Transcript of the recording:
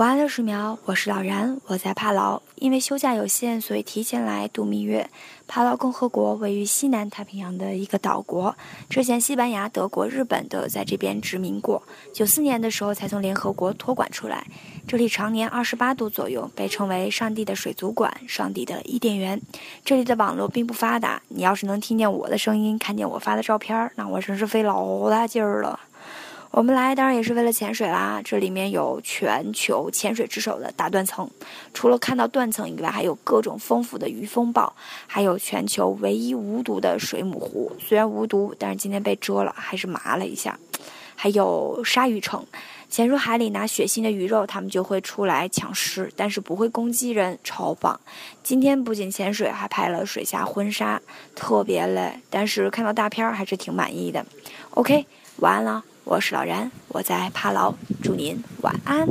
晚安六十秒，我是老然，我在帕劳。因为休假有限，所以提前来度蜜月。帕劳共和国位于西南太平洋的一个岛国，之前西班牙、德国、日本都有在这边殖民过。九四年的时候才从联合国托管出来。这里常年二十八度左右，被称为“上帝的水族馆”、“上帝的伊甸园”。这里的网络并不发达，你要是能听见我的声音，看见我发的照片，那我真是费老大劲儿了。我们来当然也是为了潜水啦。这里面有全球潜水之首的大断层，除了看到断层以外，还有各种丰富的鱼风暴，还有全球唯一无毒的水母湖。虽然无毒，但是今天被蛰了，还是麻了一下。还有鲨鱼城，潜入海里拿血腥的鱼肉，它们就会出来抢食，但是不会攻击人，超棒。今天不仅潜水，还拍了水下婚纱，特别累，但是看到大片儿还是挺满意的。OK，晚安了。我是老然，我在帕劳，祝您晚安。